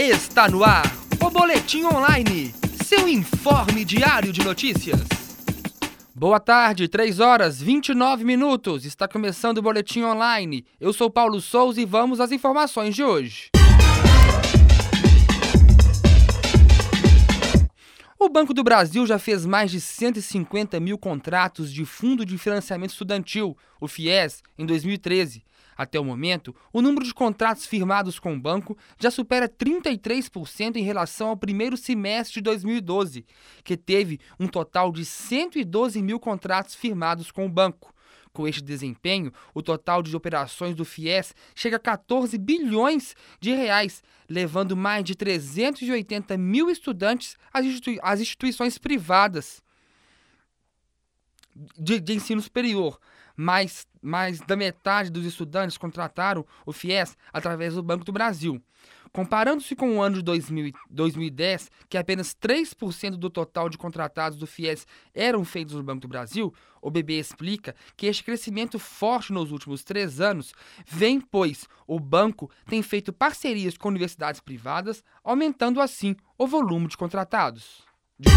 Está no ar o Boletim Online, seu informe diário de notícias. Boa tarde, 3 horas 29 minutos. Está começando o Boletim Online. Eu sou Paulo Souza e vamos às informações de hoje. O Banco do Brasil já fez mais de 150 mil contratos de Fundo de Financiamento Estudantil, o FIES, em 2013. Até o momento, o número de contratos firmados com o banco já supera 33% em relação ao primeiro semestre de 2012, que teve um total de 112 mil contratos firmados com o banco. Com este desempenho, o total de operações do FIES chega a 14 bilhões de reais, levando mais de 380 mil estudantes às, às instituições privadas de, de ensino superior mais, mais da metade dos estudantes contrataram o FIES através do Banco do Brasil. Comparando-se com o ano de 2000, 2010, que apenas 3% do total de contratados do FIES eram feitos no Banco do Brasil, o BB explica que este crescimento forte nos últimos três anos vem, pois o banco tem feito parcerias com universidades privadas, aumentando assim o volume de contratados. De...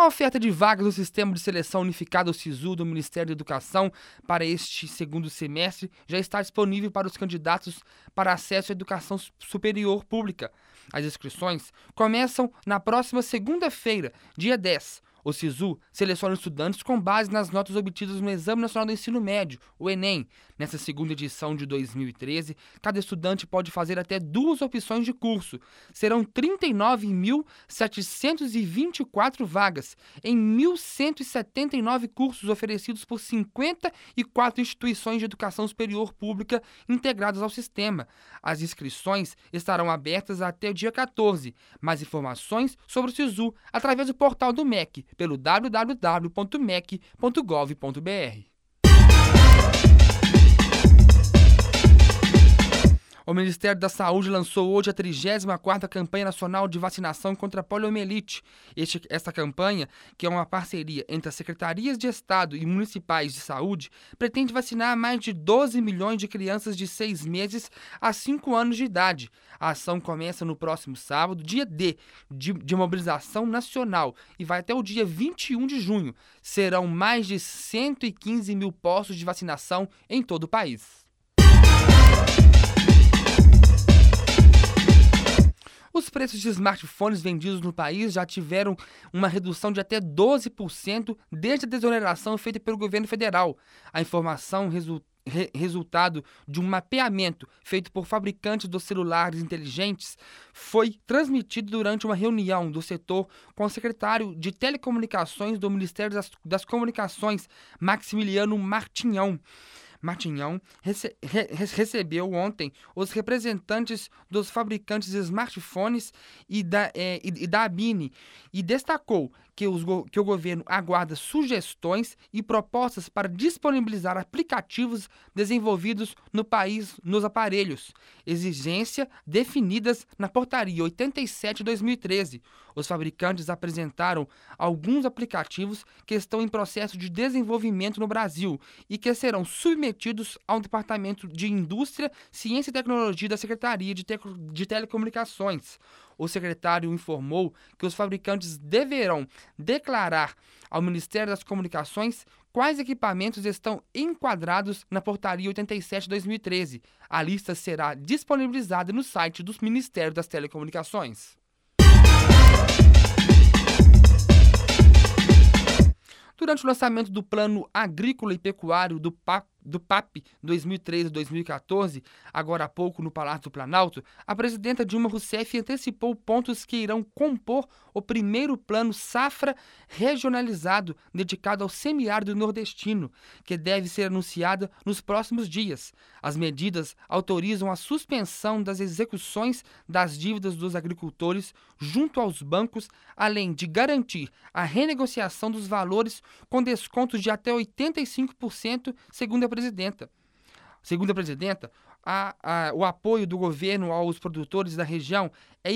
A oferta de vagas do Sistema de Seleção Unificado SISU do Ministério da Educação para este segundo semestre já está disponível para os candidatos para acesso à educação superior pública. As inscrições começam na próxima segunda-feira, dia 10, o SISU seleciona estudantes com base nas notas obtidas no Exame Nacional do Ensino Médio, o Enem. Nessa segunda edição de 2013, cada estudante pode fazer até duas opções de curso. Serão 39.724 vagas em 1.179 cursos oferecidos por 54 instituições de educação superior pública integradas ao sistema. As inscrições estarão abertas até o dia 14. Mais informações sobre o SISU através do portal do MEC pelo www.mec.gov.br. O Ministério da Saúde lançou hoje a 34ª campanha nacional de vacinação contra a poliomielite. Este, esta campanha, que é uma parceria entre as secretarias de Estado e municipais de saúde, pretende vacinar mais de 12 milhões de crianças de 6 meses a 5 anos de idade. A ação começa no próximo sábado, dia D, de, de mobilização nacional, e vai até o dia 21 de junho. Serão mais de 115 mil postos de vacinação em todo o país. Os preços de smartphones vendidos no país já tiveram uma redução de até 12% desde a desoneração feita pelo governo federal. A informação resulta resultado de um mapeamento feito por fabricantes dos celulares inteligentes, foi transmitido durante uma reunião do setor com o secretário de Telecomunicações do Ministério das, das Comunicações, Maximiliano Martinhão. Martinhão rece re recebeu ontem os representantes dos fabricantes de smartphones e da, é, e, e da Abine e destacou que, os, que o governo aguarda sugestões e propostas para disponibilizar aplicativos desenvolvidos no país nos aparelhos, exigência definidas na Portaria 87-2013. Os fabricantes apresentaram alguns aplicativos que estão em processo de desenvolvimento no Brasil e que serão submetidos ao Departamento de Indústria, Ciência e Tecnologia da Secretaria de, Te de Telecomunicações o secretário informou que os fabricantes deverão declarar ao Ministério das Comunicações quais equipamentos estão enquadrados na Portaria 87-2013. A lista será disponibilizada no site do Ministério das Telecomunicações. Durante o lançamento do Plano Agrícola e Pecuário do PAC do PAP 2013-2014, agora há pouco no Palácio do Planalto, a presidenta Dilma Rousseff antecipou pontos que irão compor o primeiro plano safra regionalizado dedicado ao semiárido nordestino, que deve ser anunciado nos próximos dias. As medidas autorizam a suspensão das execuções das dívidas dos agricultores junto aos bancos, além de garantir a renegociação dos valores com descontos de até 85%, segundo a presidenta. Segundo a presidenta, a, a, o apoio do governo aos produtores da região é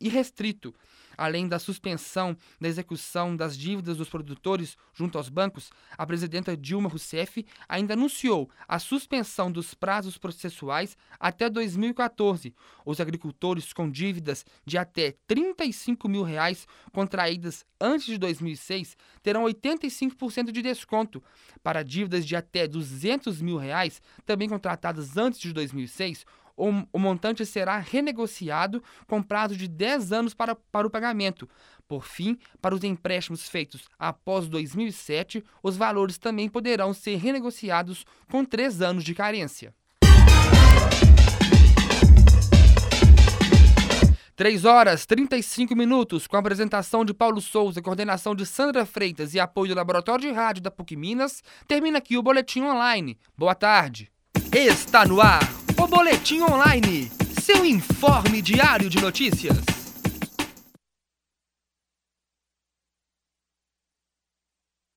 irrestrito. Além da suspensão da execução das dívidas dos produtores junto aos bancos, a presidenta Dilma Rousseff ainda anunciou a suspensão dos prazos processuais até 2014. Os agricultores com dívidas de até 35 mil reais contraídas antes de 2006 terão 85% de desconto. Para dívidas de até 200 mil reais, também contratadas antes de 2006, o, o montante será renegociado com prazo de 10 anos para, para o pagamento. Por fim, para os empréstimos feitos após 2007, os valores também poderão ser renegociados com 3 anos de carência. 3 horas 35 minutos, com a apresentação de Paulo Souza, coordenação de Sandra Freitas e apoio do Laboratório de Rádio da PUC Minas, termina aqui o Boletim Online. Boa tarde. Está no ar o Boletim Online, seu informe diário de notícias.